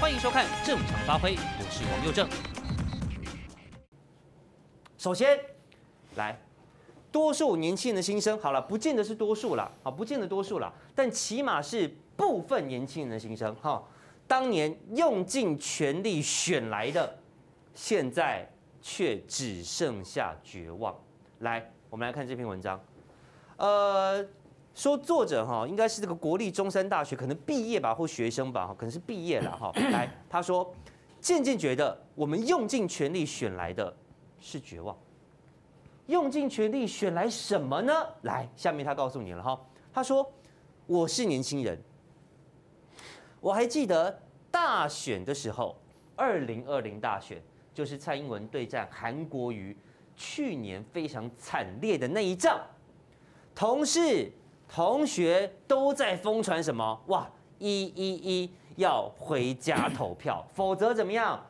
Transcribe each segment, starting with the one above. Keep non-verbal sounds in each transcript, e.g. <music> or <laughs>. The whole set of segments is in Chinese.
欢迎收看《正常发挥》，我是王佑正。首先，来，多数年轻人的心声，好了，不见得是多数了，啊，不见得多数了，但起码是部分年轻人的心声，哈，当年用尽全力选来的，现在却只剩下绝望。来，我们来看这篇文章，呃。说作者哈应该是这个国立中山大学可能毕业吧，或学生吧，可能是毕业了哈。<coughs> 来，他说，渐渐觉得我们用尽全力选来的是绝望。用尽全力选来什么呢？来，下面他告诉你了哈。他说，我是年轻人，我还记得大选的时候，二零二零大选就是蔡英文对战韩国瑜，去年非常惨烈的那一仗，同事。同学都在疯传什么？哇，一一一要回家投票，否则怎么样？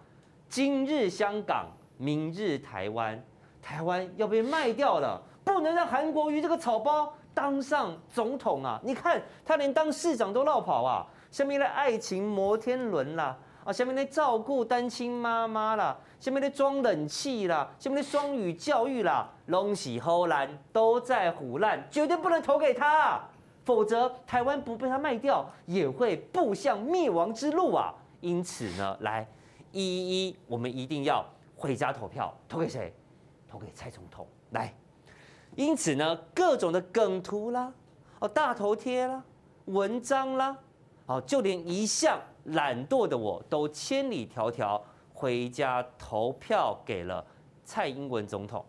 今日香港，明日台湾，台湾要被卖掉了，不能让韩国瑜这个草包当上总统啊！你看他连当市长都落跑啊！下面的爱情摩天轮啦，啊，下面的照顾单亲妈妈啦。下面的装冷气啦，下面的双语教育啦，拢是唬烂，都在胡烂，绝对不能投给他，否则台湾不被他卖掉，也会步向灭亡之路啊！因此呢，来一一，我们一定要回家投票，投给谁？投给蔡总统。来，因此呢，各种的梗图啦，哦，大头贴啦，文章啦，哦，就连一向懒惰的我都千里迢迢。回家投票给了蔡英文总统。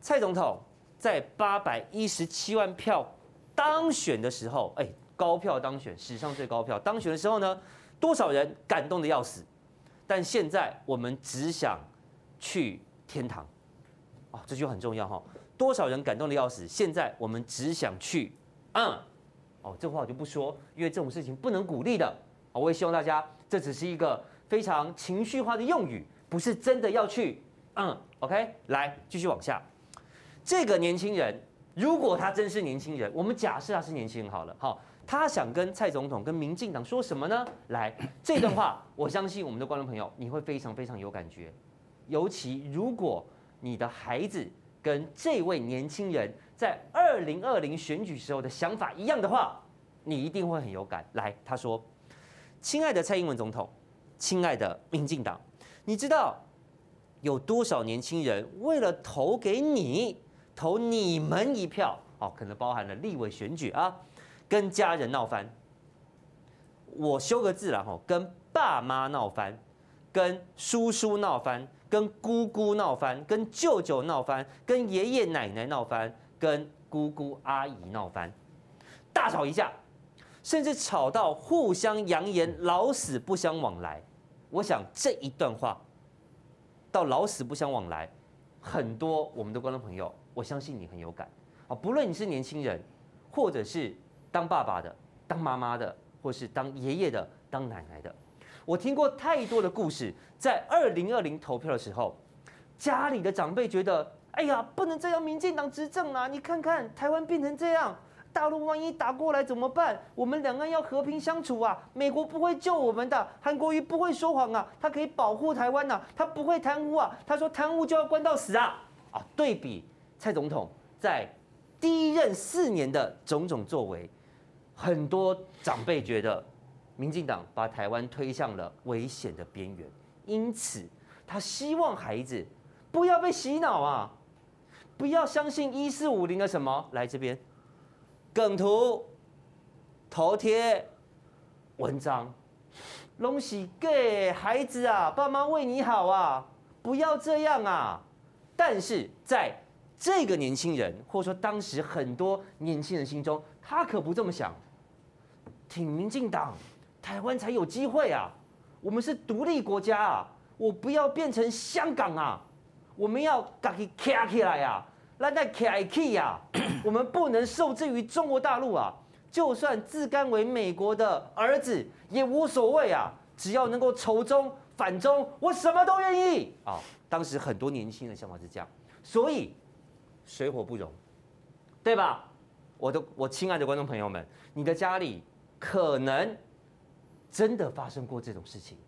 蔡总统在八百一十七万票当选的时候，哎，高票当选，史上最高票当选的时候呢，多少人感动的要死？但现在我们只想去天堂，哦，这句很重要哈。多少人感动的要死？现在我们只想去，嗯，哦，这话我就不说，因为这种事情不能鼓励的。我也希望大家，这只是一个非常情绪化的用语，不是真的要去。嗯，OK，来继续往下。这个年轻人，如果他真是年轻人，我们假设他是年轻人好了，好，他想跟蔡总统、跟民进党说什么呢？来，这段话，我相信我们的观众朋友你会非常非常有感觉。尤其如果你的孩子跟这位年轻人在二零二零选举时候的想法一样的话，你一定会很有感。来，他说。亲爱的蔡英文总统，亲爱的民进党，你知道有多少年轻人为了投给你，投你们一票，哦，可能包含了立委选举啊，跟家人闹翻。我修个字了哈，跟爸妈闹翻，跟叔叔闹翻，跟姑姑闹翻，跟舅舅闹翻，跟爷爷奶奶闹翻，跟姑姑阿姨闹翻，大吵一架。甚至吵到互相扬言老死不相往来，我想这一段话到老死不相往来，很多我们的观众朋友，我相信你很有感啊。不论你是年轻人，或者是当爸爸的、当妈妈的，或是当爷爷的、当奶奶的，我听过太多的故事。在二零二零投票的时候，家里的长辈觉得，哎呀，不能再让民进党执政啊！你看看台湾变成这样。大陆万一打过来怎么办？我们两岸要和平相处啊！美国不会救我们的，韩国瑜不会说谎啊，他可以保护台湾呐，他不会贪污啊，他说贪污就要关到死啊！啊，对比蔡总统在第一任四年的种种作为，很多长辈觉得民进党把台湾推向了危险的边缘，因此他希望孩子不要被洗脑啊，不要相信一四五零的什么，来这边。梗图、头贴、文章，拢是给孩子啊，爸妈为你好啊，不要这样啊！但是在这个年轻人，或者说当时很多年轻人心中，他可不这么想。挺民进党，台湾才有机会啊！我们是独立国家啊，我不要变成香港啊！我们要自己站起来呀！那在 K K 呀，<coughs> 我们不能受制于中国大陆啊！就算自甘为美国的儿子也无所谓啊！只要能够仇中反中，我什么都愿意啊！当时很多年轻人的想法是这样，所以水火不容，对吧？我的我亲爱的观众朋友们，你的家里可能真的发生过这种事情。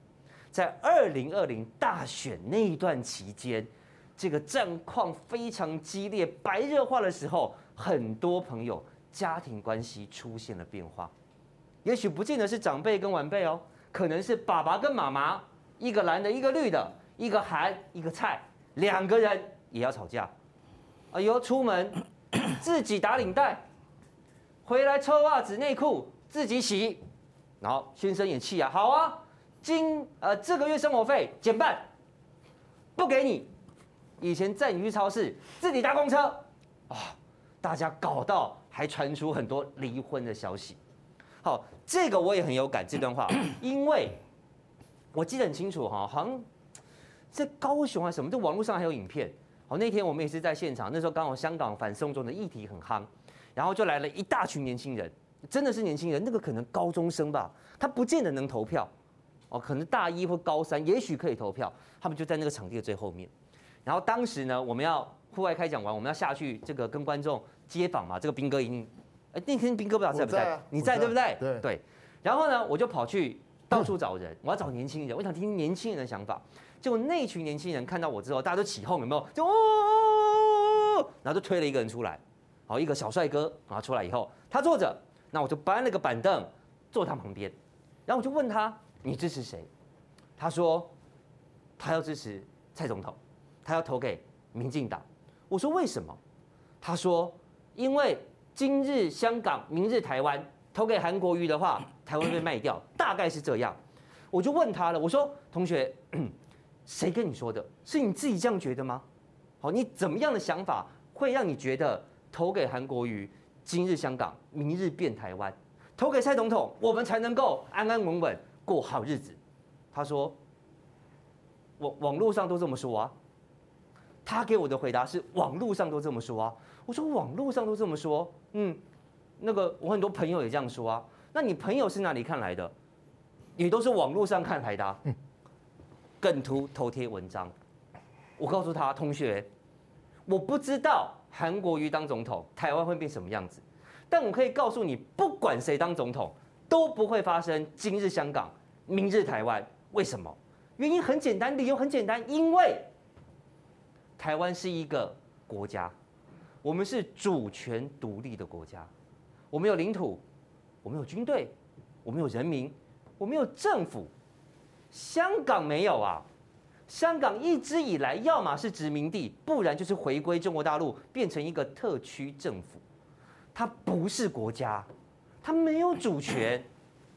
在二零二零大选那一段期间，这个战况非常激烈、白热化的时候，很多朋友家庭关系出现了变化。也许不见得是长辈跟晚辈哦，可能是爸爸跟妈妈，一个蓝的，一个绿的，一个韩，一个菜，两个人也要吵架。哎呦，出门 <coughs> 自己打领带，回来抽袜子内裤自己洗，然后先生也气啊，好啊。今呃这个月生活费减半，不给你。以前载你去超市，自己搭公车，啊、哦，大家搞到还传出很多离婚的消息。好，这个我也很有感这段话，<coughs> 因为我记得很清楚哈，好像在高雄还是什么，这网络上还有影片。好，那天我们也是在现场，那时候刚好香港反送中的议题很夯，然后就来了一大群年轻人，真的是年轻人，那个可能高中生吧，他不见得能投票。哦，可能大一或高三，也许可以投票。他们就在那个场地的最后面。然后当时呢，我们要户外开讲完，我们要下去这个跟观众接访嘛。这个兵哥一定，哎，那天兵哥不知道在不在？在啊、你在对不对？对对。然后呢，我就跑去到处找人，我要找年轻人，我想听听年轻人的想法。结果那群年轻人看到我之后，大家都起哄，有没有？就哦，然后就推了一个人出来，好，一个小帅哥，然后出来以后，他坐着，那我就搬了个板凳坐他旁边，然后我就问他。你支持谁？他说他要支持蔡总统，他要投给民进党。我说为什么？他说因为今日香港，明日台湾，投给韩国瑜的话，台湾被卖掉，大概是这样。我就问他了，我说同学，谁跟你说的？是你自己这样觉得吗？好，你怎么样的想法会让你觉得投给韩国瑜，今日香港，明日变台湾，投给蔡总统，我们才能够安安稳稳。过好日子，他说，网网络上都这么说啊。他给我的回答是网络上都这么说啊。我说网络上都这么说，嗯，那个我很多朋友也这样说啊。那你朋友是哪里看来的？也都是网络上看来的啊。梗图头贴文章，我告诉他同学，我不知道韩国瑜当总统，台湾会变什么样子，但我可以告诉你，不管谁当总统。都不会发生今日香港，明日台湾。为什么？原因很简单，理由很简单，因为台湾是一个国家，我们是主权独立的国家，我们有领土，我们有军队，我们有人民，我们有政府。香港没有啊，香港一直以来要么是殖民地，不然就是回归中国大陆，变成一个特区政府，它不是国家。它没有主权，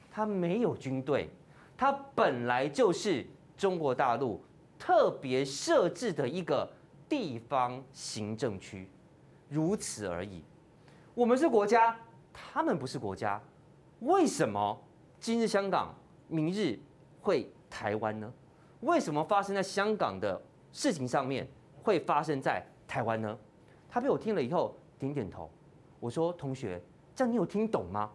它没有军队，它本来就是中国大陆特别设置的一个地方行政区，如此而已。我们是国家，他们不是国家，为什么今日香港，明日会台湾呢？为什么发生在香港的事情上面会发生在台湾呢？他被我听了以后点点头，我说同学。这样你有听懂吗？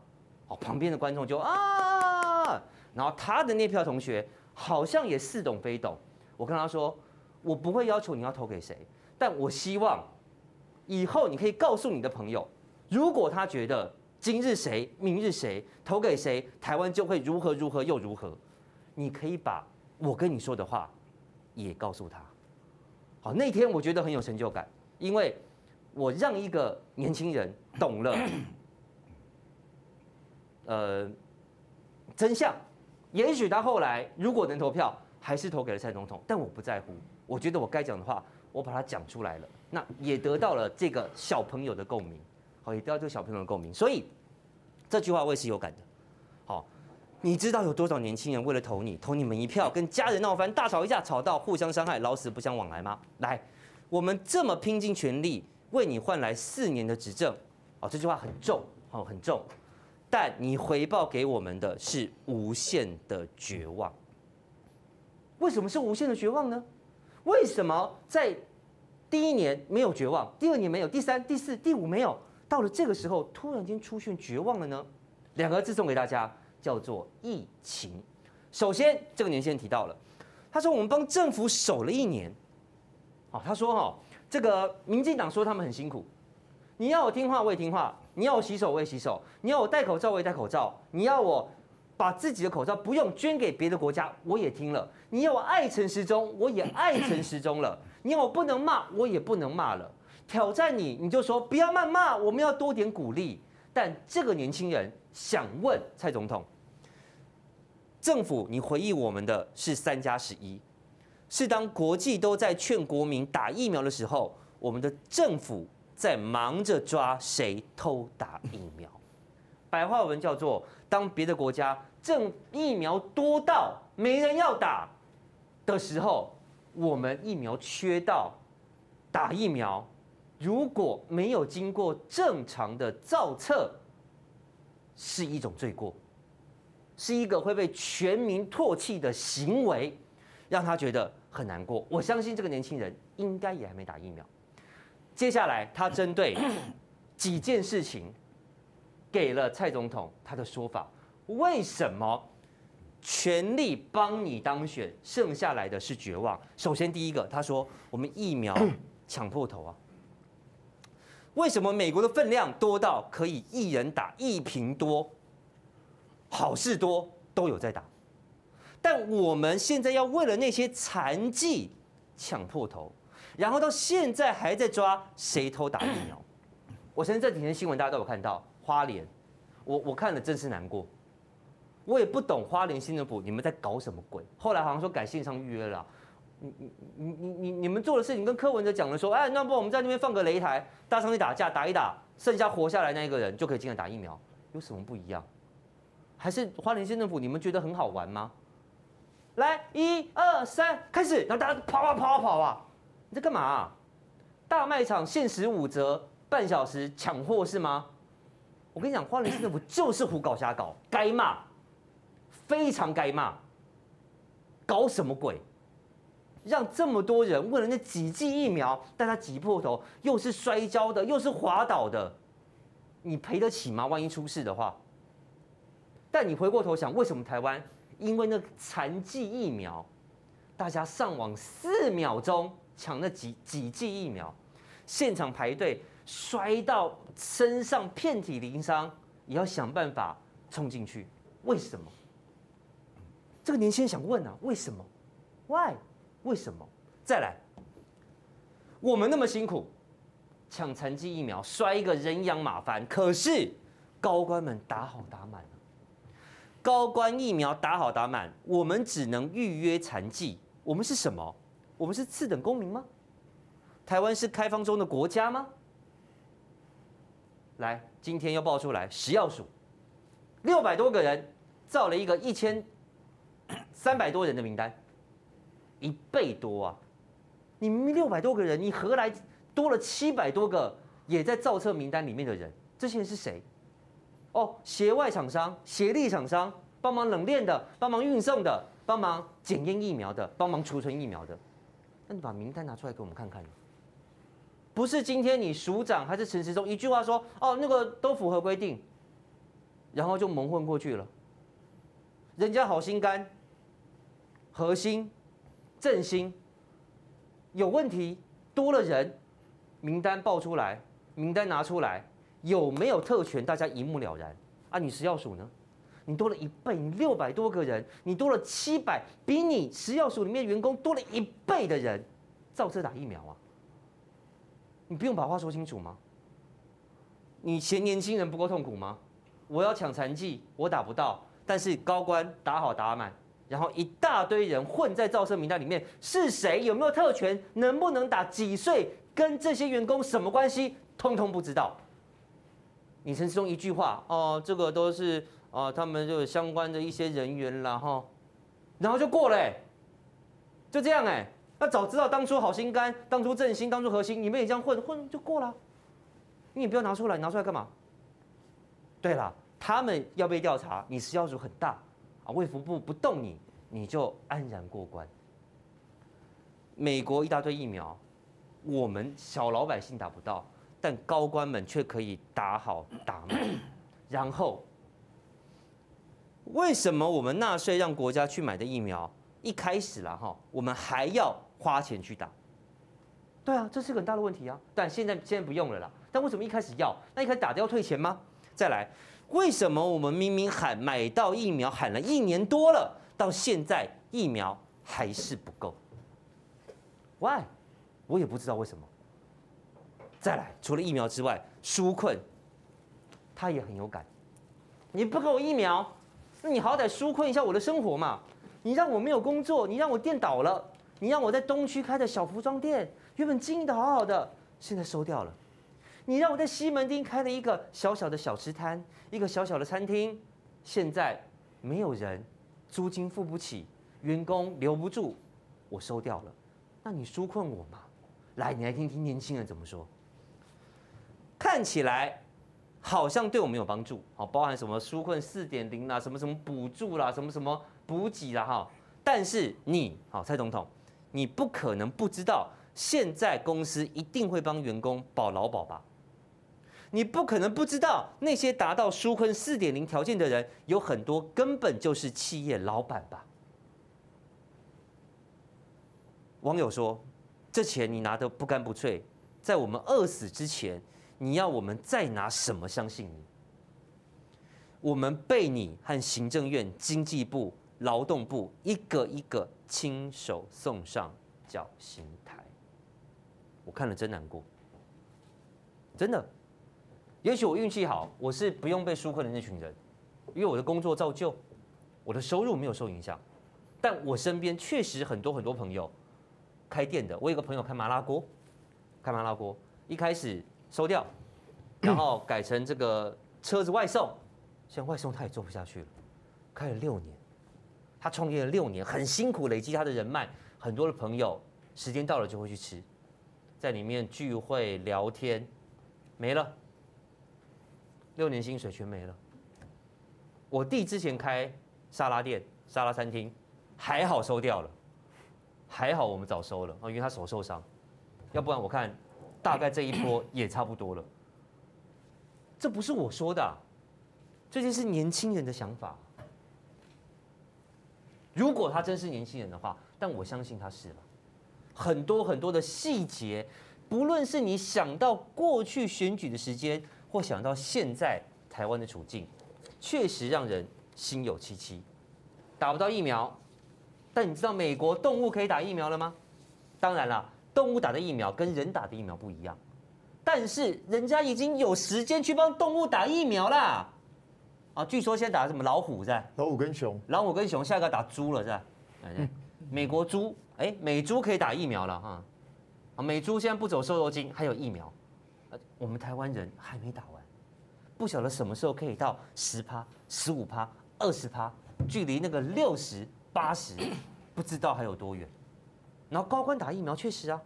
哦，旁边的观众就啊，然后他的那票同学好像也似懂非懂。我跟他说，我不会要求你要投给谁，但我希望以后你可以告诉你的朋友，如果他觉得今日谁，明日谁，投给谁，台湾就会如何如何又如何，你可以把我跟你说的话也告诉他。好，那天我觉得很有成就感，因为我让一个年轻人懂了。<clears throat> 呃，真相，也许他后来如果能投票，还是投给了蔡总统，但我不在乎。我觉得我该讲的话，我把它讲出来了，那也得到了这个小朋友的共鸣，好，也得到这个小朋友的共鸣。所以这句话我也是有感的。好，你知道有多少年轻人为了投你，投你们一票，跟家人闹翻，大吵一架，吵到互相伤害，老死不相往来吗？来，我们这么拼尽全力为你换来四年的执政，哦，这句话很重，哦，很重。但你回报给我们的是无限的绝望。为什么是无限的绝望呢？为什么在第一年没有绝望，第二年没有，第三、第四、第五没有，到了这个时候突然间出现绝望了呢？两个字送给大家，叫做疫情。首先，这个年轻人提到了，他说我们帮政府守了一年。好，他说哈，这个民进党说他们很辛苦，你要我听话我也听话。你要我洗手，我也洗手；你要我戴口罩，我也戴口罩；你要我把自己的口罩不用捐给别的国家，我也听了。你要我爱陈时中，我也爱陈时中了。你要我不能骂，我也不能骂了。挑战你，你就说不要谩骂，我们要多点鼓励。但这个年轻人想问蔡总统，政府你回忆我们的是三加十一，是当国际都在劝国民打疫苗的时候，我们的政府在忙着抓谁偷打疫苗。白话文叫做：当别的国家正疫苗多到没人要打的时候，我们疫苗缺到打疫苗，如果没有经过正常的造册，是一种罪过，是一个会被全民唾弃的行为，让他觉得很难过。我相信这个年轻人应该也还没打疫苗。接下来，他针对几件事情。给了蔡总统他的说法，为什么全力帮你当选，剩下来的是绝望？首先，第一个，他说我们疫苗抢破头啊，为什么美国的分量多到可以一人打一瓶多，好事多都有在打，但我们现在要为了那些残疾抢破头，然后到现在还在抓谁偷打疫苗？<coughs> 我相信这几天新闻大家都有看到。花莲，我我看了真是难过，我也不懂花莲新政府你们在搞什么鬼。后来好像说改线上预约了，你你你你你你们做的事情跟柯文哲讲的说，哎，那不我们在那边放个擂台，大上去打架打一打，剩下活下来那一个人就可以进来打疫苗，有什么不一样？还是花莲县政府你们觉得很好玩吗？来，一二三，开始，然后大家跑啊跑啊跑啊，你在干嘛？大卖场限时五折，半小时抢货是吗？我跟你讲，花莲市政府就是胡搞瞎搞，该骂，非常该骂。搞什么鬼？让这么多人为了那几剂疫苗，但他挤破头，又是摔跤的，又是滑倒的，你赔得起吗？万一出事的话。但你回过头想，为什么台湾因为那残剂疫苗，大家上网四秒钟抢那几几剂疫苗，现场排队？摔到身上遍体鳞伤，也要想办法冲进去。为什么？这个年轻人想问啊，为什么？Why？为什么？再来，我们那么辛苦抢残疾疫苗，摔一个人仰马翻，可是高官们打好打满了。高官疫苗打好打满，我们只能预约残疾。我们是什么？我们是次等公民吗？台湾是开放中的国家吗？来，今天又爆出来，食药署六百多个人造了一个一千三百多人的名单，一倍多啊！你明明六百多个人，你何来多了七百多个也在造册名单里面的人？这些人是谁？哦，协外厂商、协力厂商，帮忙冷链的，帮忙运送的，帮忙检验疫苗的，帮忙储存疫苗的。那你把名单拿出来给我们看看。不是今天你署长还是陈时中一句话说哦，那个都符合规定，然后就蒙混过去了。人家好心肝、核心、振兴有问题，多了人，名单报出来，名单拿出来，有没有特权？大家一目了然。啊，你食药署呢？你多了一倍，你六百多个人，你多了七百，比你食药署里面员工多了一倍的人，造册打疫苗啊！你不用把话说清楚吗？你嫌年轻人不够痛苦吗？我要抢残疾，我打不到，但是高官打好打满，然后一大堆人混在造册名单里面，是谁？有没有特权？能不能打？几岁？跟这些员工什么关系？通通不知道。你陈时中一句话哦，这个都是哦，他们就相关的一些人员然后，然后就过了，就这样哎。那早知道当初好心肝，当初振兴，当初核心，你们也这样混混就过了，你也不要拿出来，拿出来干嘛？对了，他们要被调查，你食药署很大啊，卫福部不动你，你就安然过关。美国一大堆疫苗，我们小老百姓打不到，但高官们却可以打好打满。然后，为什么我们纳税让国家去买的疫苗，一开始了哈，我们还要？花钱去打，对啊，这是个很大的问题啊。但现在现在不用了啦。但为什么一开始要？那一开始打的要退钱吗？再来，为什么我们明明喊买到疫苗喊了一年多了，到现在疫苗还是不够？Why？我也不知道为什么。再来，除了疫苗之外，纾困他也很有感。你不给我疫苗，那你好歹纾困一下我的生活嘛。你让我没有工作，你让我店倒了，你让我在东区开的小服装店原本经营的好好的，现在收掉了。你让我在西门町开了一个小小的小吃摊，一个小小的餐厅，现在没有人，租金付不起，员工留不住，我收掉了。那你纾困我嘛？来，你来听听年轻人怎么说。看起来好像对我们有帮助，好，包含什么纾困四点零啦，什么什么补助啦，什么什么补给啦，哈。但是你，好，蔡总统，你不可能不知道，现在公司一定会帮员工保劳保吧？你不可能不知道，那些达到纾困四点零条件的人，有很多根本就是企业老板吧？网友说，这钱你拿的不干不脆，在我们饿死之前。你要我们再拿什么相信你？我们被你和行政院、经济部、劳动部一个一个亲手送上绞刑台，我看了真难过，真的。也许我运气好，我是不用被纾困的那群人，因为我的工作照旧，我的收入没有受影响。但我身边确实很多很多朋友开店的，我有个朋友开麻辣锅，开麻辣锅，一开始。收掉，然后改成这个车子外送，现在外送他也做不下去了，开了六年，他创业了六年，很辛苦，累积他的人脉，很多的朋友，时间到了就会去吃，在里面聚会聊天，没了，六年薪水全没了。我弟之前开沙拉店、沙拉餐厅，还好收掉了，还好我们早收了啊，因为他手受伤，要不然我看。大概这一波也差不多了，这不是我说的啊，这就是年轻人的想法。如果他真是年轻人的话，但我相信他是了。很多很多的细节，不论是你想到过去选举的时间，或想到现在台湾的处境，确实让人心有戚戚。打不到疫苗，但你知道美国动物可以打疫苗了吗？当然了。动物打的疫苗跟人打的疫苗不一样，但是人家已经有时间去帮动物打疫苗啦。啊，据说现在打什么老虎在？老虎跟熊。老虎跟熊，下一个打猪了在？嗯。美国猪，哎，美猪可以打疫苗了哈。啊，美猪现在不走瘦肉精，还有疫苗。我们台湾人还没打完，不晓得什么时候可以到十趴、十五趴、二十趴，距离那个六十八十，不知道还有多远。然后高官打疫苗确实啊，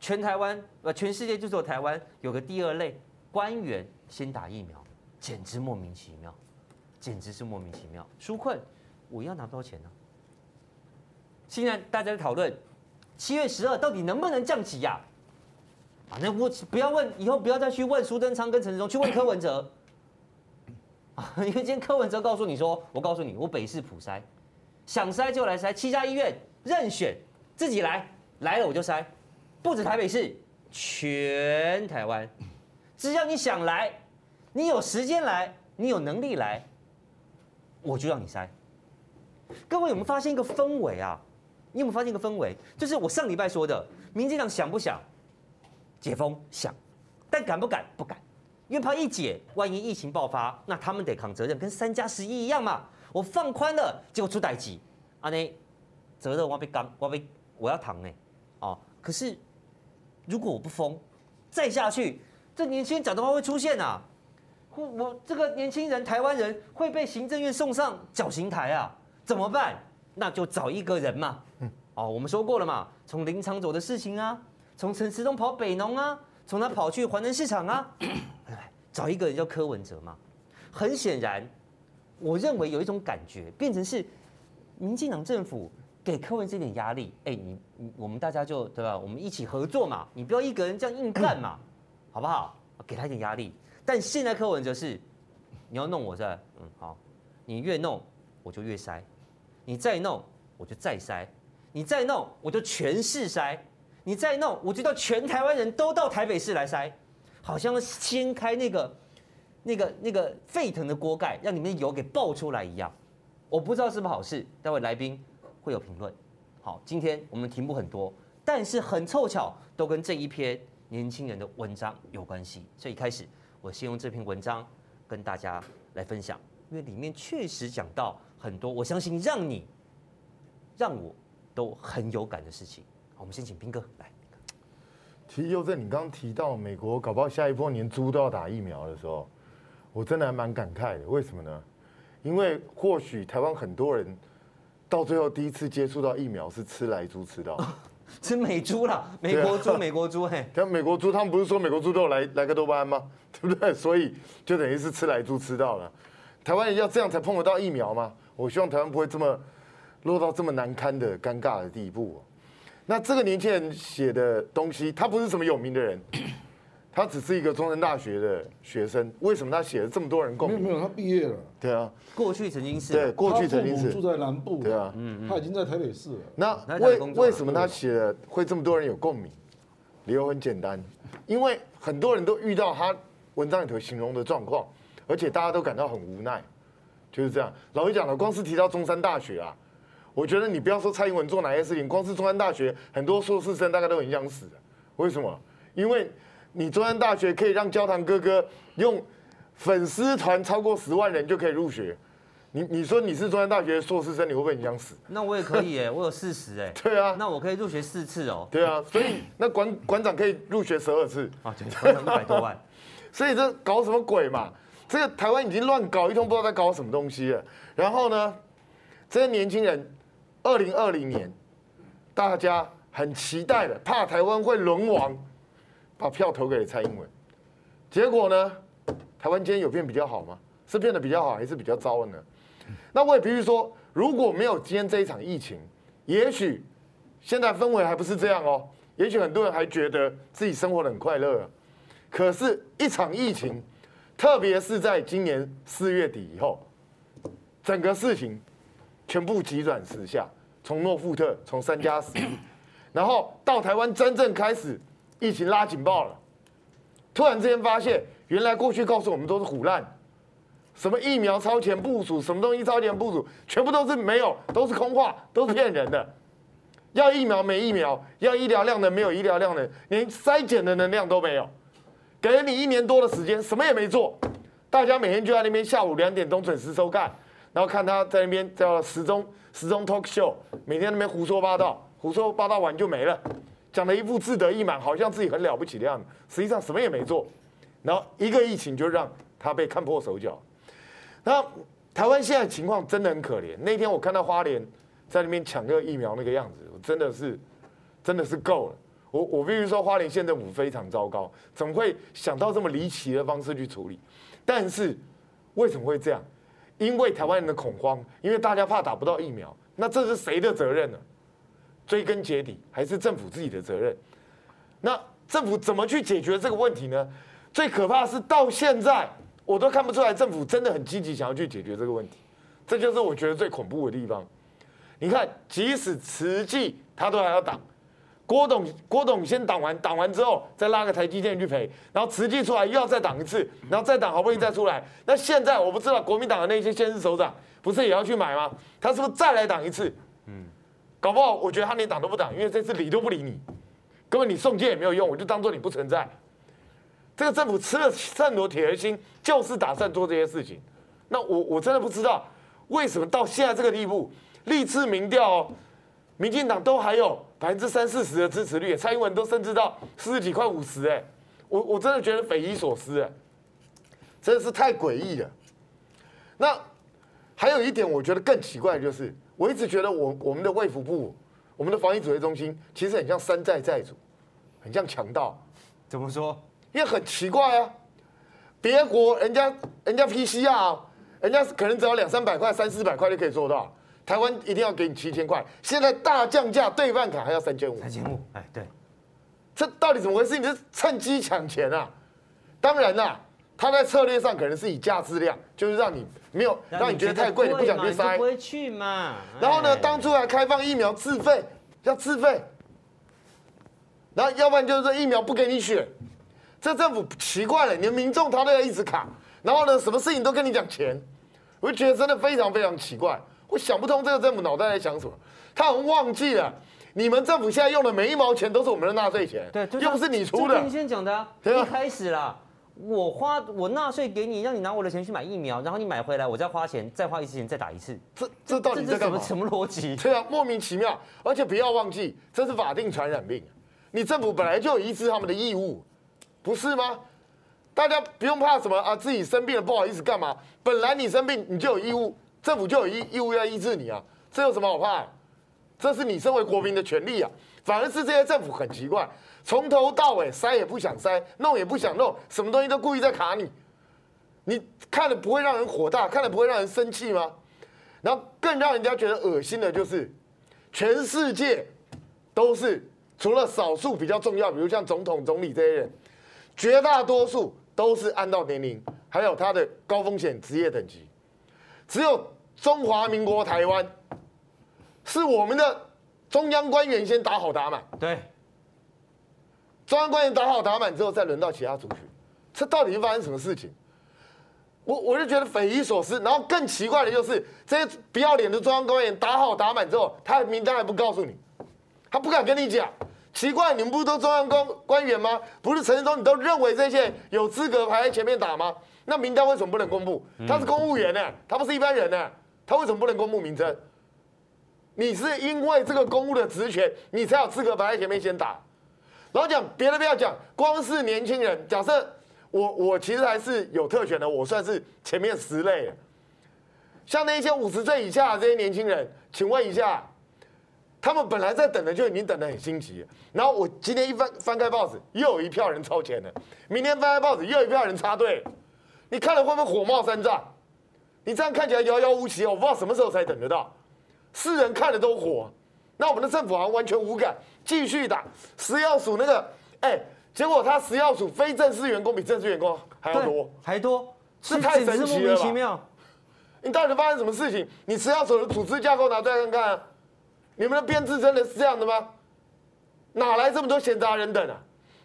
全台湾呃全世界就只有台湾有个第二类官员先打疫苗，简直莫名其妙，简直是莫名其妙。纾困我要拿不到钱呢、啊。现在大家在讨论七月十二到底能不能降息呀？那我不要问，以后不要再去问苏贞昌跟陈时中，去问柯文哲啊，因为今天柯文哲告诉你说，我告诉你，我北市普筛，想筛就来筛，七家医院任选。自己来，来了我就筛，不止台北市，全台湾，只要你想来，你有时间来，你有能力来，我就让你筛。各位有没有发现一个氛围啊？你有没有发现一个氛围？就是我上礼拜说的，民进党想不想解封？想，但敢不敢？不敢，因为怕一解，万一疫情爆发，那他们得扛责任，跟三加十一一样嘛。我放宽了，结果出代志，安尼责任我被扛，我被。我要躺呢，哦，可是如果我不封，再下去，这年轻人讲的话会出现啊，我我这个年轻人台湾人会被行政院送上绞刑台啊，怎么办？那就找一个人嘛，嗯哦，我们说过了嘛，从林昶佐的事情啊，从陈时中跑北农啊，从他跑去环南市场啊，<clears throat> 找一个人叫柯文哲嘛，很显然，我认为有一种感觉变成是民进党政府。给柯文哲一点压力，哎，你你我们大家就对吧？我们一起合作嘛，你不要一个人这样硬干嘛，好不好？给他一点压力。但现在柯文哲是，你要弄我是吧，嗯，好，你越弄我就越塞，你再弄我就再塞，你再弄我就全市筛，你再弄我就叫全台湾人都到台北市来筛，好像掀开那个那个那个沸腾的锅盖，让里面油给爆出来一样。我不知道是不是好事，待会来宾会有评论。好，今天我们题目很多，但是很凑巧都跟这一篇年轻人的文章有关系。所以开始我先用这篇文章跟大家来分享，因为里面确实讲到很多，我相信让你让我都很有感的事情。好，我们先请兵哥来。其实又在你刚刚提到美国搞不好下一波连猪都要打疫苗的时候，我真的还蛮感慨的。为什么呢？因为或许台湾很多人到最后第一次接触到疫苗是吃来猪吃到，<laughs> 吃美猪啦，美国猪，美国猪嘿。像美国猪，他们不是说美国猪都有来来个多巴胺吗？<laughs> 对不对？所以就等于是吃来猪吃到了。台湾人要这样才碰得到疫苗吗？我希望台湾不会这么落到这么难堪的尴尬的地步。那这个年轻人写的东西，他不是什么有名的人，<coughs> 他只是一个中山大学的学生。为什么他写了这么多人共鸣？没有没有，他毕业了。对啊，过去曾经是。对，过去曾经是。住在南部。对啊，嗯嗯，他已经在台北市了。那为为什么他写的会这么多人有共鸣？理由很简单，因为很多人都遇到他文章里头形容的状况，而且大家都感到很无奈，就是这样。老实讲了，光是提到中山大学啊。我觉得你不要说蔡英文做哪些事情，光是中山大学很多硕士生大概都很想死。为什么？因为你中山大学可以让焦糖哥哥用粉丝团超过十万人就可以入学。你你说你是中山大学的硕士生，你会不会很想死？那我也可以哎，<laughs> 我有四十哎。对啊。那我可以入学四次哦。对啊，所以那馆馆长可以入学十二次。啊，对，馆长一百多万。<laughs> 所以这搞什么鬼嘛？这个台湾已经乱搞一通，不知道在搞什么东西了。然后呢，这些年轻人。二零二零年，大家很期待的，怕台湾会沦亡，把票投给了蔡英文。结果呢，台湾今天有变比较好吗？是变得比较好，还是比较糟呢？那我也比如说，如果没有今天这一场疫情，也许现在氛围还不是这样哦。也许很多人还觉得自己生活得很快乐。可是，一场疫情，特别是在今年四月底以后，整个事情。全部急转直下，从诺富特，从三加十，然后到台湾真正开始疫情拉警报了。突然之间发现，原来过去告诉我们都是唬烂，什么疫苗超前部署，什么东西超前部署，全部都是没有，都是空话，都是骗人的。要疫苗没疫苗，要医疗量的没有医疗量的，连筛检的能量都没有，给了你一年多的时间，什么也没做，大家每天就在那边下午两点钟准时收看。然后看他在那边叫时钟时钟 talk show，每天那边胡说八道，胡说八道完就没了，讲的一副志得意满，好像自己很了不起的样子，实际上什么也没做。然后一个疫情就让他被看破手脚。那台湾现在情况真的很可怜。那天我看到花莲在那边抢个疫苗那个样子，我真的是真的是够了。我我必须说花莲县政府非常糟糕，怎么会想到这么离奇的方式去处理？但是为什么会这样？因为台湾人的恐慌，因为大家怕打不到疫苗，那这是谁的责任呢？追根结底还是政府自己的责任。那政府怎么去解决这个问题呢？最可怕的是到现在我都看不出来政府真的很积极想要去解决这个问题，这就是我觉得最恐怖的地方。你看，即使慈济他都还要挡。郭董，郭董先挡完，挡完之后再拉个台积电去赔，然后慈济出来又要再挡一次，然后再挡，好不容易再出来。那现在我不知道国民党的那些县市首长不是也要去买吗？他是不是再来挡一次？嗯，搞不好我觉得他连挡都不挡，因为这次理都不理你，根本你送件也没有用，我就当做你不存在。这个政府吃了这么多铁了心，就是打算做这些事情。那我我真的不知道为什么到现在这个地步，历次民调。民进党都还有百分之三四十的支持率，蔡英文都甚至到四十几块五十，哎，我我真的觉得匪夷所思，哎，真的是太诡异了。那还有一点，我觉得更奇怪的就是，我一直觉得我我们的卫福部、我们的防疫指挥中心，其实很像山寨债主，很像强盗。怎么说？因为很奇怪啊，别国人家人家 PCR，人家可能只要两三百块、三四百块就可以做到。台湾一定要给你七千块，现在大降价，对半卡还要三千五。三千五，哎，对，这到底怎么回事？你是趁机抢钱啊？当然啦，他在策略上可能是以价质量，就是让你没有让你觉得太贵，你不想去塞，不会去嘛。然后呢，当初还开放疫苗自费，要自费，然后要不然就是说疫苗不给你选，这政府奇怪了，你的民众他都要一直卡，然后呢，什么事情都跟你讲钱，我就觉得真的非常非常奇怪。我想不通这个政府脑袋在想什么，他好像忘记了，你们政府现在用的每一毛钱都是我们的纳税钱，对，又不是你出的。你先讲的啊，一开始啦，我花我纳税给你，让你拿我的钱去买疫苗，然后你买回来，我再花钱，再花一次钱，再打一次。这这到底在干嘛？什么逻辑？对啊，莫名其妙。而且不要忘记，这是法定传染病，你政府本来就有医治他们的义务，不是吗？大家不用怕什么啊，自己生病了不好意思干嘛？本来你生病你就有义务，政府就有义义务要医治你啊，这有什么好怕？这是你身为国民的权利啊。反而是这些政府很奇怪，从头到尾塞也不想塞，弄也不想弄，什么东西都故意在卡你。你看了不会让人火大，看了不会让人生气吗？然后更让人家觉得恶心的就是，全世界都是除了少数比较重要，比如像总统、总理这些人，绝大多数。都是按照年龄，还有他的高风险职业等级，只有中华民国台湾，是我们的中央官员先打好打满。对，中央官员打好打满之后，再轮到其他族群，这到底是发生什么事情？我我就觉得匪夷所思。然后更奇怪的就是，这些不要脸的中央官员打好打满之后，他的名单还不告诉你，他不敢跟你讲。奇怪，你们不是都中央官官员吗？不是陈世忠，你都认为这些有资格排在前面打吗？那名单为什么不能公布？他是公务员呢，他不是一般人呢，他为什么不能公布名称？你是因为这个公务的职权，你才有资格排在前面先打。然后讲别的不要讲，光是年轻人，假设我我其实还是有特权的，我算是前面十类。像那些五十岁以下的这些年轻人，请问一下。他们本来在等的就已经等得很心急，然后我今天一翻翻开报纸，又有一票人超前了；明天翻开报纸，又有一票人插队。你看了会不会火冒三丈？你这样看起来遥遥无期哦，我不知道什么时候才等得到。世人看了都火，那我们的政府好像完全无感，继续打食药署那个，哎，结果他食药署非正式员工比正式员工还要多，还多，是太神奇了吧？你到底发生什么事情？你食药署的组织架构拿出来看看啊。你们的编制真的是这样的吗？哪来这么多闲杂人等啊？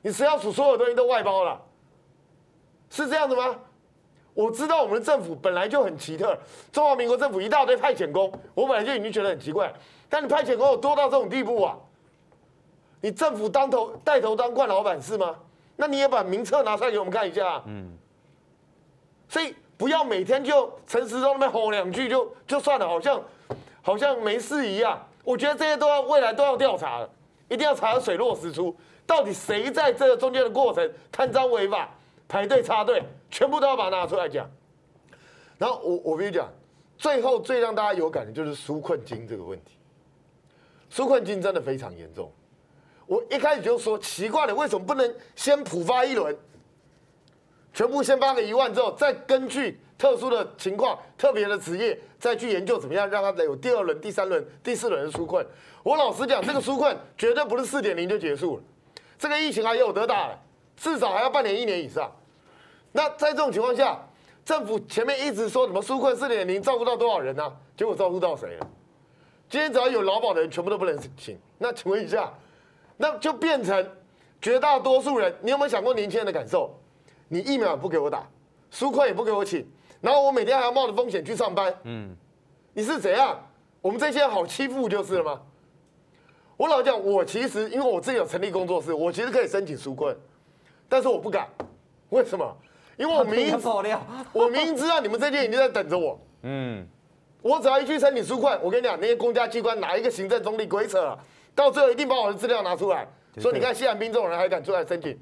你食药署所有东西都外包了，是这样的吗？我知道我们的政府本来就很奇特，中华民国政府一大堆派遣工，我本来就已经觉得很奇怪。但你派遣工有多到这种地步啊？你政府当头带头当惯老板是吗？那你也把名册拿出来给我们看一下。嗯。所以不要每天就陈时中那边吼两句就就算了，好像好像没事一样。我觉得这些都要未来都要调查了，一定要查个水落石出，到底谁在这个中间的过程贪赃违法、排队插队，全部都要把它拿出来讲。然后我我跟你讲，最后最让大家有感的就是纾困金这个问题。纾困金真的非常严重。我一开始就说奇怪了，为什么不能先普发一轮，全部先发个一万之后，再根据。特殊的情况，特别的职业，再去研究怎么样让他有第二轮、第三轮、第四轮的纾困。我老实讲，这个纾困绝对不是四点零就结束了，这个疫情还有得打了，至少还要半年、一年以上。那在这种情况下，政府前面一直说什么纾困四点零照顾到多少人呢、啊？结果照顾到谁了？今天只要有劳保的人，全部都不能请。那请问一下，那就变成绝大多数人。你有没有想过年轻人的感受？你疫苗也不给我打，纾困也不给我请。然后我每天还要冒着风险去上班，嗯，你是怎样？我们这些人好欺负就是了吗？我老讲，我其实因为我自己有成立工作室，我其实可以申请纾困，但是我不敢，为什么？因为我明 <laughs> 我明知道你们这些已经在等着我，嗯，我只要一去申请纾困，我跟你讲，那些公家机关哪一个行政中立鬼扯，到最后一定把我的资料拿出来，说你看谢寒冰这种人还敢出来申请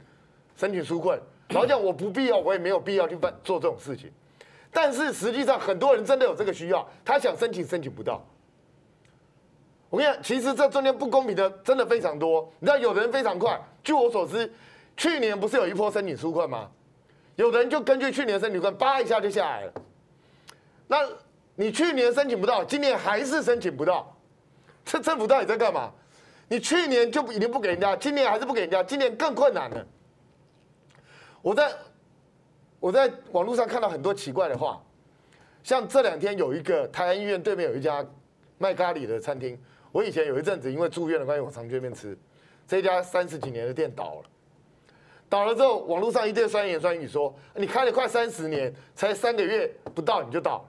申请纾困，老讲我不必要，我也没有必要去办做这种事情。但是实际上，很多人真的有这个需要，他想申请，申请不到。我跟你讲，其实这中间不公平的真的非常多。你知道，有的人非常快，据我所知，去年不是有一波申请纾困吗？有的人就根据去年申请，叭一下就下来了。那你去年申请不到，今年还是申请不到，这政府到底在干嘛？你去年就不已经不给人家，今年还是不给人家，今年更困难了。我在。我在网络上看到很多奇怪的话，像这两天有一个台安医院对面有一家卖咖喱的餐厅，我以前有一阵子因为住院的关系，我常去那边吃。这家三十几年的店倒了，倒了之后，网络上一堆酸言酸语说，你开了快三十年，才三个月不到你就倒了，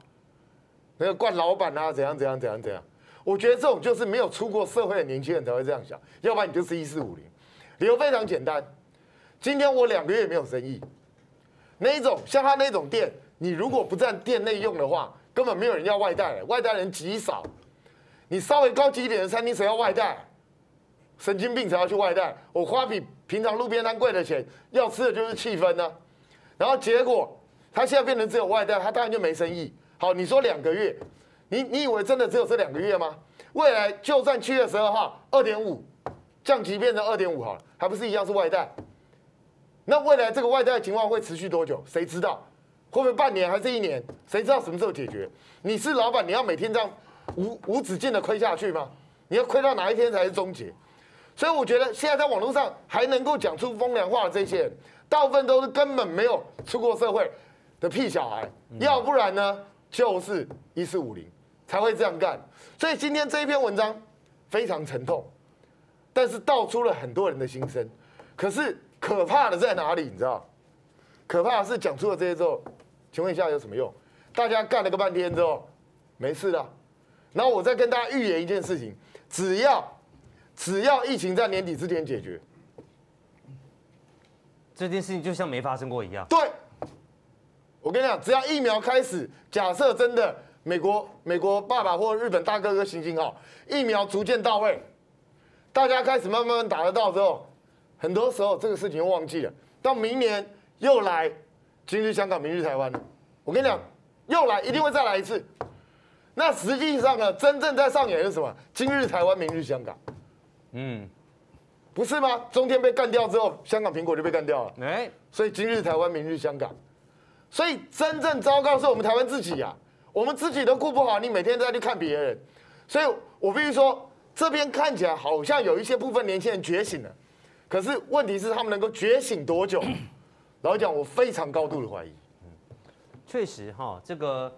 那个怪老板啊，怎样怎样怎样怎样。我觉得这种就是没有出过社会的年轻人才会这样想，要不然你就是一四五零。理由非常简单，今天我两个月没有生意，那一种像他那种店，你如果不在店内用的话，根本没有人要外带，外带人极少。你稍微高级一点的餐厅谁要外带？神经病才要去外带。我花比平常路边摊贵的钱，要吃的就是气氛呢、然后结果他现在变成只有外带，他当然就没生意。好，你说两个月，你你以为真的只有这两个月吗？未来就算七月十二号二点五降级变成二点五好了，还不是一样是外带？那未来这个外带的情况会持续多久？谁知道？会不会半年还是一年？谁知道什么时候解决？你是老板，你要每天这样无无止境的亏下去吗？你要亏到哪一天才是终结？所以我觉得现在在网络上还能够讲出风凉话的这些人，大部分都是根本没有出过社会的屁小孩，要不然呢就是一四五零才会这样干。所以今天这一篇文章非常沉痛，但是道出了很多人的心声。可是可怕的在哪里？你知道？可怕的是讲出了这些之后，请问一下有什么用？大家干了个半天之后没事了，然后我再跟大家预言一件事情：只要。只要疫情在年底之前解决，这件事情就像没发生过一样。对，我跟你讲，只要疫苗开始，假设真的美国美国爸爸或日本大哥哥行行好，疫苗逐渐到位，大家开始慢慢打得到之后，很多时候这个事情又忘记了，到明年又来，今日香港，明日台湾。我跟你讲，又来，一定会再来一次。那实际上呢，真正在上演的是什么？今日台湾，明日香港。嗯，不是吗？中天被干掉之后，香港苹果就被干掉了。哎，所以今日台湾，明日香港。所以真正糟糕的是我们台湾自己呀，我们自己都顾不好，你每天都在去看别人。所以我必须说，这边看起来好像有一些部分年轻人觉醒了，可是问题是他们能够觉醒多久？<coughs> 老实讲，我非常高度的怀疑。嗯，确实哈，这个，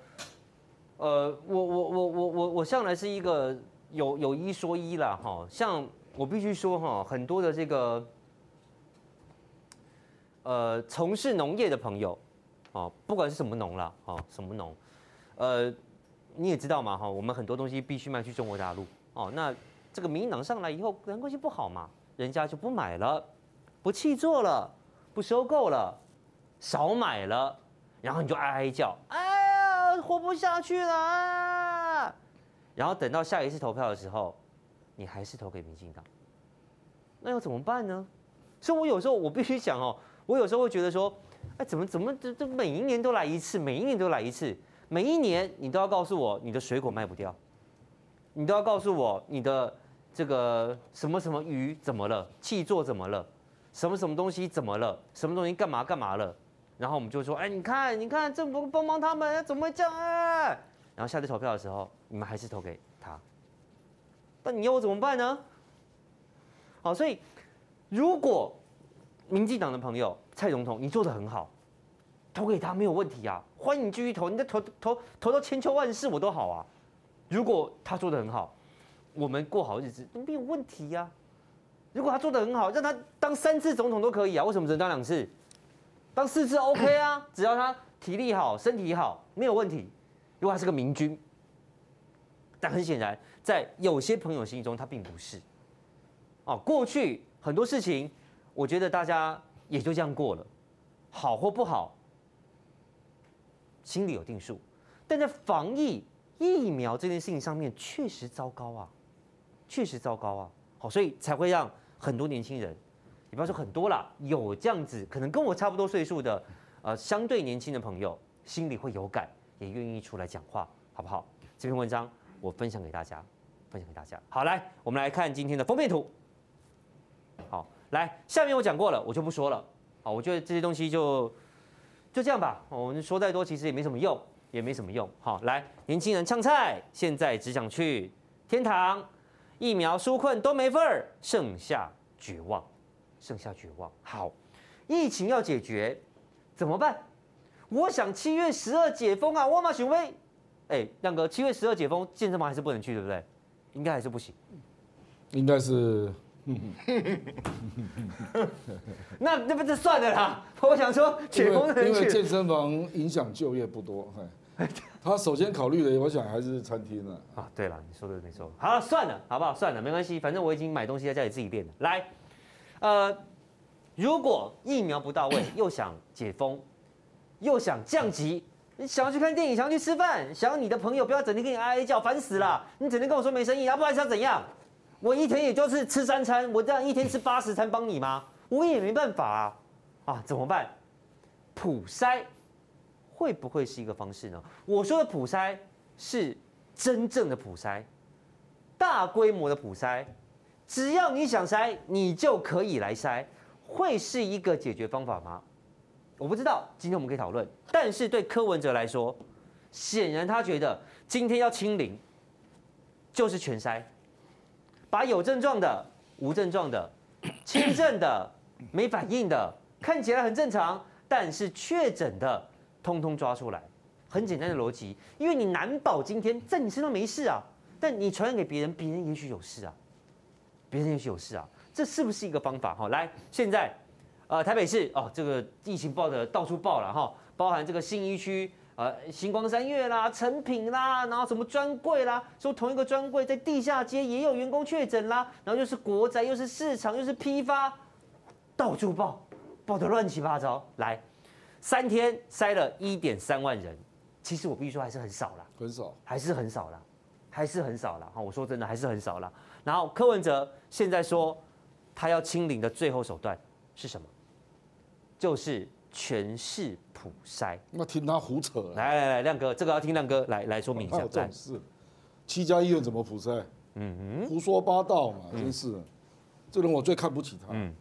呃，我我我我我我向来是一个有有一说一啦哈，像。我必须说哈，很多的这个呃从事农业的朋友，哦，不管是什么农啦，哦，什么农，呃，你也知道嘛哈，我们很多东西必须卖去中国大陆，哦，那这个民进党上来以后，人关系不好嘛，人家就不买了，不契作了，不收购了，少买了，然后你就哀哀叫，哎呀，活不下去了啊，然后等到下一次投票的时候。你还是投给民进党，那要怎么办呢？所以，我有时候我必须讲哦，我有时候会觉得说，哎，怎么怎么这这每一年都来一次，每一年都来一次，每一年你都要告诉我你的水果卖不掉，你都要告诉我你的这个什么什么鱼怎么了，气座怎么了，什么什么东西怎么了，什么东西干嘛干嘛了，然后我们就说，哎，你看你看政府帮帮他们，怎么会这样啊？然后下次投票的时候，你们还是投给他。那你要我怎么办呢？好，所以如果民进党的朋友蔡总统你做的很好，投给他没有问题啊，欢迎你继续投，你再投投投到千秋万世我都好啊。如果他做的很好，我们过好日子都没有问题呀、啊。如果他做的很好，让他当三次总统都可以啊，为什么只能当两次？当四次 OK 啊，只要他体力好、身体好，没有问题。如果他是个明君，但很显然。在有些朋友心中，他并不是。哦，过去很多事情，我觉得大家也就这样过了，好或不好，心里有定数。但在防疫疫苗这件事情上面，确实糟糕啊，确实糟糕啊。好，所以才会让很多年轻人，你不要说很多啦，有这样子可能跟我差不多岁数的，呃，相对年轻的朋友，心里会有感，也愿意出来讲话，好不好？这篇文章。我分享给大家，分享给大家。好，来，我们来看今天的封面图。好，来，下面我讲过了，我就不说了。好，我觉得这些东西就就这样吧。我们说再多，其实也没什么用，也没什么用。好，来，年轻人呛菜，现在只想去天堂。疫苗纾困都没份儿，剩下绝望，剩下绝望。好，疫情要解决怎么办？我想七月十二解封啊，我马雄威。哎，亮哥，七月十二解封，健身房还是不能去，对不对？应该还是不行。应该是 <laughs> 那那不就算了啦？我想说解因为因为健身房影响就业不多，嘿 <laughs> 他首先考虑的，我想还是餐厅了。啊，对了，你说的没错。好了，算了，好不好？算了，没关系，反正我已经买东西在家里自己练了。来，呃，如果疫苗不到位，又想解封，又想降级，你想要去看电影，想要去吃饭，想要你的朋友不要整天跟你哀哀叫，烦死了。你整天跟我说没生意，要不然想怎样？我一天也就是吃三餐，我这样一天吃八十餐帮你吗？我也没办法啊。啊，怎么办？普筛。会不会是一个方式呢？我说的普筛是真正的普筛，大规模的普筛，只要你想筛，你就可以来筛，会是一个解决方法吗？我不知道，今天我们可以讨论。但是对柯文哲来说，显然他觉得今天要清零，就是全筛，把有症状的、无症状的、<coughs> 轻症的、没反应的，看起来很正常，但是确诊的。通通抓出来，很简单的逻辑，因为你难保今天在你身上没事啊，但你传染给别人，别人也许有事啊，别人也许有事啊，这是不是一个方法？哈，来，现在，呃，台北市哦，这个疫情报的到处报了哈，包含这个信义区，呃，星光三月啦、成品啦，然后什么专柜啦，说同一个专柜在地下街也有员工确诊啦，然后又是国宅，又是市场，又是批发，到处报，报的乱七八糟，来。三天筛了一点三万人，其实我必须说还是很少了，很少，还是很少了，还是很少了。哈，我说真的还是很少了。然后柯文哲现在说他要清零的最后手段是什么？就是全市普筛。那听他胡扯。来来来，亮哥，这个要听亮哥来来说明一下。这种事，七家医院怎么普筛？嗯嗯，胡说八道嘛，真是。这人我最看不起他。嗯。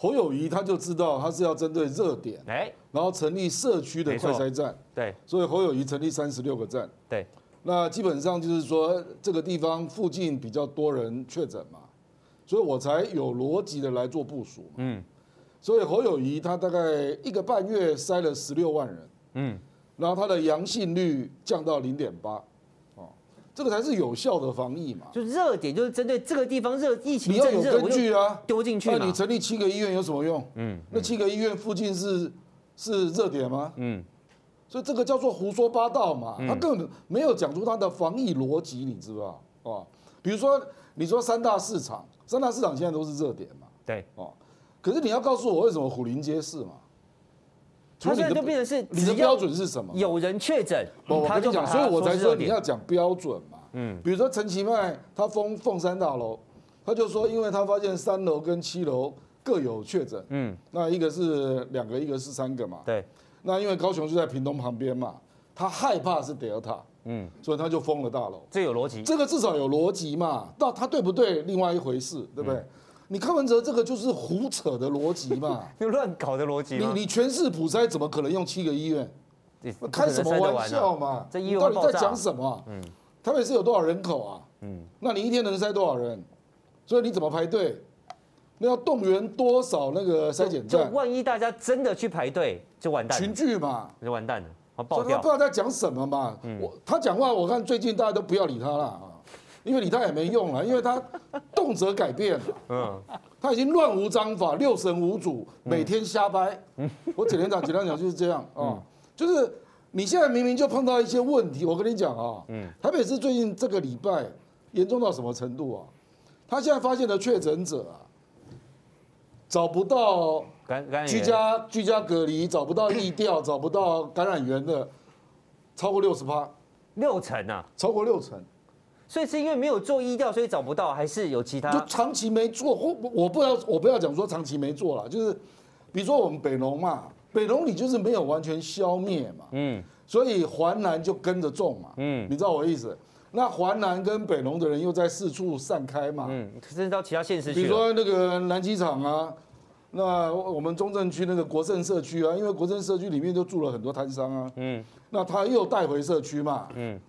侯友谊他就知道他是要针对热点，哎，然后成立社区的快筛站，对，所以侯友谊成立三十六个站，对，那基本上就是说这个地方附近比较多人确诊嘛，所以我才有逻辑的来做部署，嗯，所以侯友谊他大概一个半月筛了十六万人，嗯，然后他的阳性率降到零点八。哦这个才是有效的防疫嘛？就热点就是针对这个地方热疫情，你要有根据啊，丢进去。那你成立七个医院有什么用？嗯，那七个医院附近是是热点吗？嗯，所以这个叫做胡说八道嘛，他根本没有讲出他的防疫逻辑，你知道吧？哦，比如说你说三大市场，三大市场现在都是热点嘛？对，哦，可是你要告诉我为什么虎林街是嘛？他现在就变成是你的标准是什么？有人确诊，他就讲，所以我才说你要讲标准嘛。嗯，比如说陈其迈他封凤山大楼，他就说，因为他发现三楼跟七楼各有确诊，嗯，那一个是两个，一个是三个嘛。对，那因为高雄就在屏东旁边嘛，他害怕是 Delta，嗯，所以他就封了大楼。这有逻辑，这个至少有逻辑嘛。到他对不对，另外一回事，对不对？你柯文哲这个就是胡扯的逻辑嘛，<laughs> 就乱搞的逻辑。你你全市普筛怎么可能用七个医院？开什么玩笑嘛？这医院到底在讲什么？嗯，台北市有多少人口啊？嗯，那你一天能筛多少人？所以你怎么排队？那要动员多少那个筛检站？万一大家真的去排队，就完蛋。群聚嘛，就完蛋了，爆掉。他不知道在讲什么嘛？我他讲话，我看最近大家都不要理他了。因为理他也没用了，因为他动辄改变了，嗯，他已经乱无章法、六神无主，每天瞎掰。我简单讲，简单讲就是这样啊，就是你现在明明就碰到一些问题，我跟你讲啊，嗯，台北市最近这个礼拜严重到什么程度啊？他现在发现的确诊者啊，找不到居家居家隔离，找不到疫调，找不到感染源的，超过六十趴，六成啊，超过六成。所以是因为没有做医调，所以找不到，还是有其他？就长期没做，我我不要我不要讲说长期没做了，就是比如说我们北农嘛，北农你就是没有完全消灭嘛，嗯，所以环南就跟着种嘛，嗯，你知道我的意思？那环南跟北农的人又在四处散开嘛，嗯，甚至到其他县市去。比如说那个南机场啊，那我们中正区那个国盛社区啊，因为国盛社区里面就住了很多摊商啊，嗯，那他又带回社区嘛，嗯。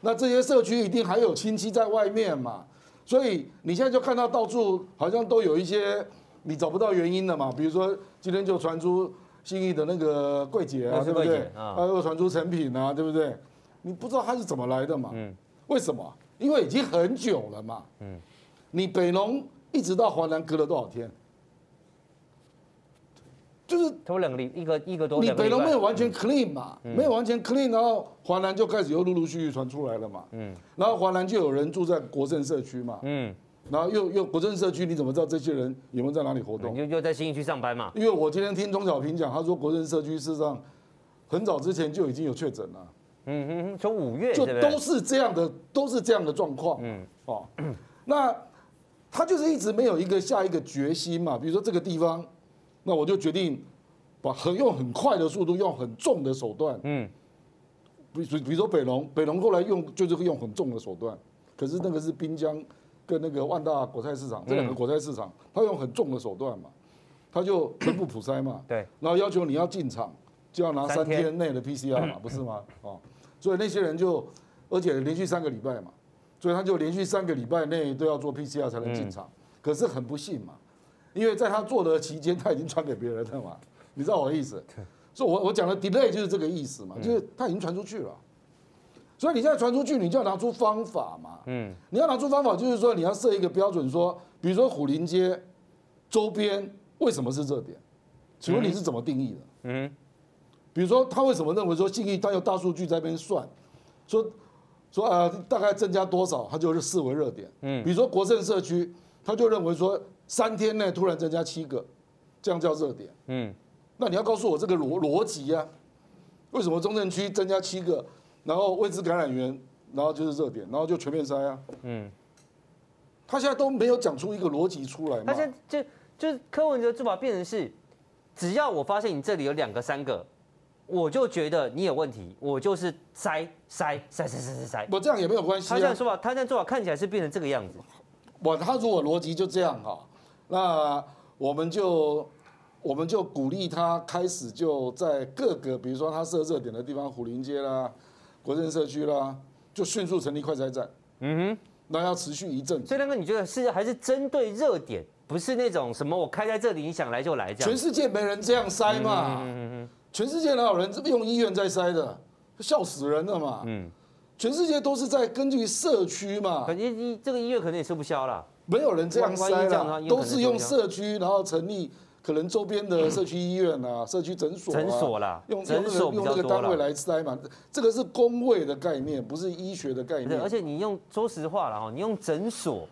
那这些社区一定还有亲戚在外面嘛，所以你现在就看到到处好像都有一些你找不到原因的嘛，比如说今天就传出新义的那个柜姐啊，对不对？啊，又传出成品啊，对不对？你不知道他是怎么来的嘛？嗯，为什么？因为已经很久了嘛。嗯，你北农一直到华南隔了多少天？就是头两个礼一个一个多，你北龙没有完全 clean 嘛，没有完全 clean，然后华南就开始又陆陆续续传出来了嘛，嗯，然后华南就有人住在国政社区嘛，嗯，然后又又国政社区，你怎么知道这些人有没有在哪里活动？又又在新义区上班嘛？因为我今天听钟小平讲，他说国政社区事实上很早之前就已经有确诊了，嗯哼哼，从五月就都是这样的，都是这样的状况，嗯，哦，那他就是一直没有一个下一个决心嘛，比如说这个地方。那我就决定把很用很快的速度，用很重的手段，嗯，比比比如说北龙，北龙后来用就是用很重的手段，可是那个是滨江跟那个万大国菜市场这两个国菜市场，他用很重的手段嘛，他就全部普筛嘛，对，然后要求你要进场就要拿三天内的 PCR 嘛，不是吗？哦，所以那些人就而且连续三个礼拜嘛，所以他就连续三个礼拜内都要做 PCR 才能进场，可是很不幸嘛。因为在他做的期间，他已经传给别人了嘛，<laughs> 你知道我的意思？<laughs> 所以我我讲的 delay 就是这个意思嘛，就是他已经传出去了。所以你现在传出去，你就要拿出方法嘛。嗯，你要拿出方法，就是说你要设一个标准，说，比如说虎林街周边为什么是热点？请问你是怎么定义的？嗯，比如说他为什么认为说信义他有大数据在那边算，说说啊大概增加多少，他就是视为热点。嗯，比如说国盛社区，他就认为说。三天内突然增加七个，这样叫热点。嗯，那你要告诉我这个逻逻辑啊？为什么中正区增加七个，然后未知感染源，然后就是热点，然后就全面筛啊？嗯，他现在都没有讲出一个逻辑出来嘛。他现在就就是柯文哲做法变成是，只要我发现你这里有两个三个，我就觉得你有问题，我就是筛筛筛筛筛筛筛。我这样也没有关系。他这样说法，他这样做法看起来是变成这个样子。我他如果逻辑就这样哈。那我们就我们就鼓励他开始就在各个，比如说他设热点的地方，虎林街啦、国政社区啦，就迅速成立快筛站。嗯哼，那要持续一阵。所以亮哥，你觉得是还是针对热点，不是那种什么我开在这里，你想来就来这样？全世界没人这样塞嘛？嗯，全世界哪有人用医院在塞的？笑死人了嘛？嗯，全世界都是在根据社区嘛。可能医这个医院可能也吃不消了。没有人这样塞了，都是用社区，然后成立可能周边的社区医院啊、社区诊所啊，诊所啦，用用那个用那个单位来塞嘛。这个是工位的概念，不是医学的概念。而且你用说实话了哈，你用诊所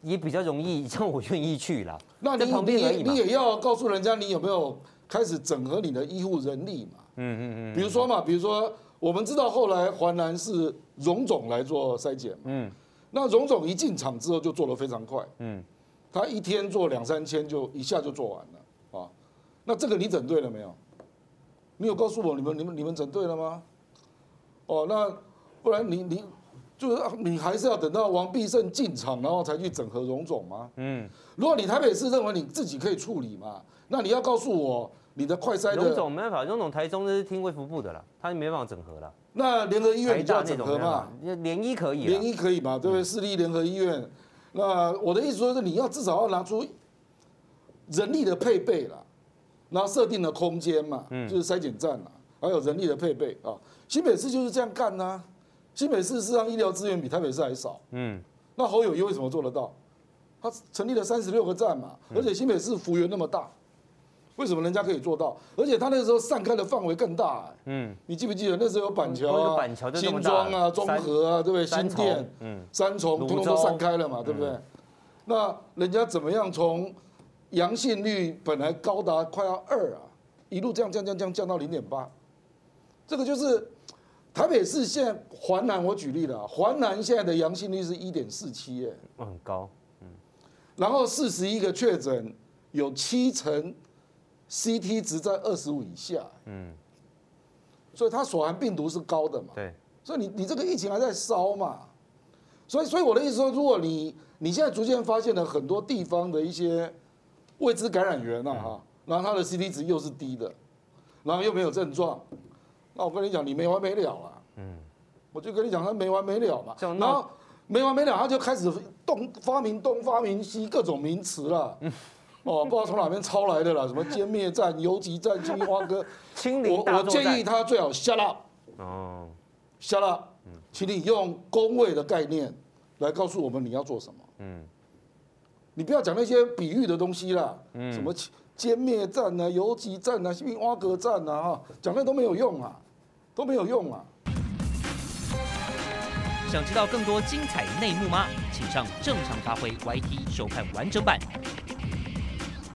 也比较容易，像我愿意去啦。那你你你也要告诉人家，你有没有开始整合你的医护人力嘛？嗯嗯嗯。比如说嘛，比如说我们知道后来环南是荣总来做筛检，嗯。那荣总一进场之后就做得非常快，嗯，他一天做两三千就一下就做完了，啊，那这个你整对了没有？你有告诉我你们你们你们整对了吗？哦，那不然你你就是你还是要等到王必胜进场然后才去整合荣总吗？嗯，如果你台北市认为你自己可以处理嘛，那你要告诉我你的快筛的荣总没办法，荣总台中是听卫福部的啦，他没办法整合了。那联合医院你就要整合嘛？联医可以，联医可以嘛？对不对？市立联合医院。那我的意思说是，你要至少要拿出人力的配备啦，然后设定的空间嘛，就是筛检站啦，还有人力的配备啊。新北市就是这样干呐。新北市事实上医疗资源比台北市还少。嗯。那侯友宜为什么做得到？他成立了三十六个站嘛，而且新北市幅员那么大。为什么人家可以做到？而且他那个时候散开的范围更大，欸。嗯，你记不记得那时候有板桥啊、板桥新庄啊、中和啊，对不对？新店、嗯，三重，通通都散开了嘛，对不对？那人家怎么样从阳性率本来高达快要二啊，一路降降降降降到零点八，这个就是台北市现在环南，我举例了，环南现在的阳性率是一点四七，哎，很高，嗯，然后四十一个确诊，有七成。CT 值在二十五以下，嗯，所以它所含病毒是高的嘛，对，所以你你这个疫情还在烧嘛，所以所以我的意思说，如果你你现在逐渐发现了很多地方的一些未知感染源啊哈，然后它的 CT 值又是低的，然后又没有症状，那我跟你讲，你没完没了了，嗯，我就跟你讲，他没完没了嘛，然后没完没了，他就开始东发明东发明西各种名词了。<laughs> 哦，不知道从哪边抄来的啦，什么歼灭战、游击战、青花哥，<laughs> 我我建议他最好 shut up，哦，shut up，请你用工位的概念来告诉我们你要做什么，嗯，你不要讲那些比喻的东西啦，嗯什么歼灭战啊、游击战啊、新兵挖格战啊，哈，讲那都没有用啊，都没有用啊。想知道更多精彩内幕吗？请上正常发挥 YT 收看完整版。